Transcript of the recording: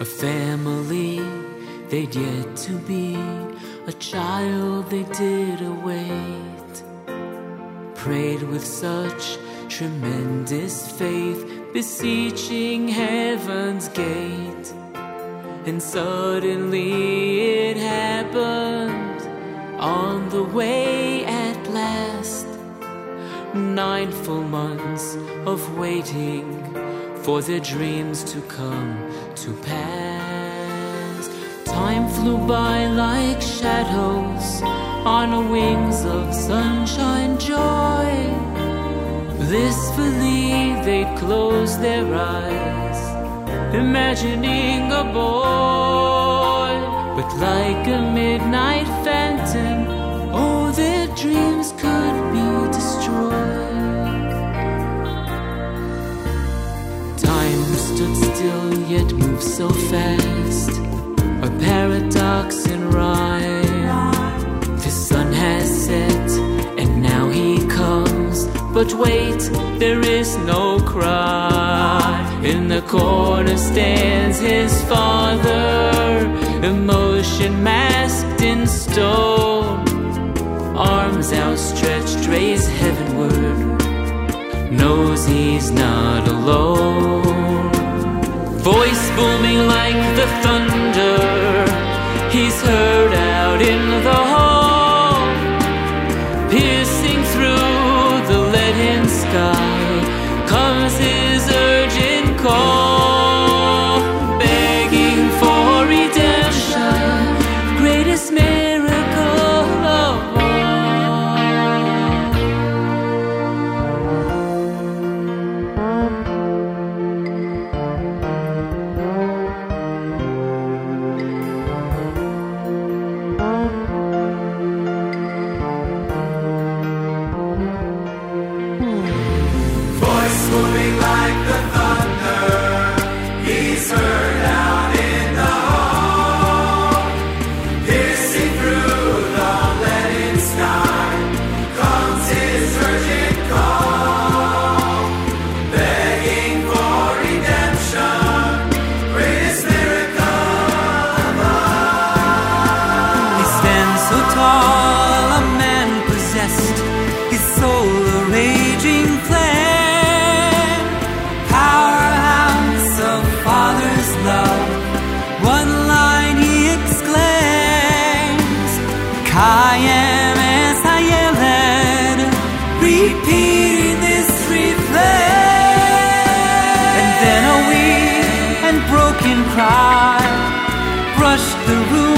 A family they'd yet to be, a child they did await. Prayed with such tremendous faith, beseeching heaven's gate. And suddenly it happened on the way at last. Nine full months of waiting for their dreams to come to pass. Time flew by like shadows on wings of sunshine joy. Blissfully they'd close their eyes, imagining a boy. But like a midnight yet moved so fast. A paradox in rhyme. The sun has set, and now he comes. But wait, there is no cry. In the corner stands his father, emotion masked in stone. Arms outstretched, raise heavenward knows he's not alone. Booming like the thunder, he's heard out in the hall, moving the cry, the roof.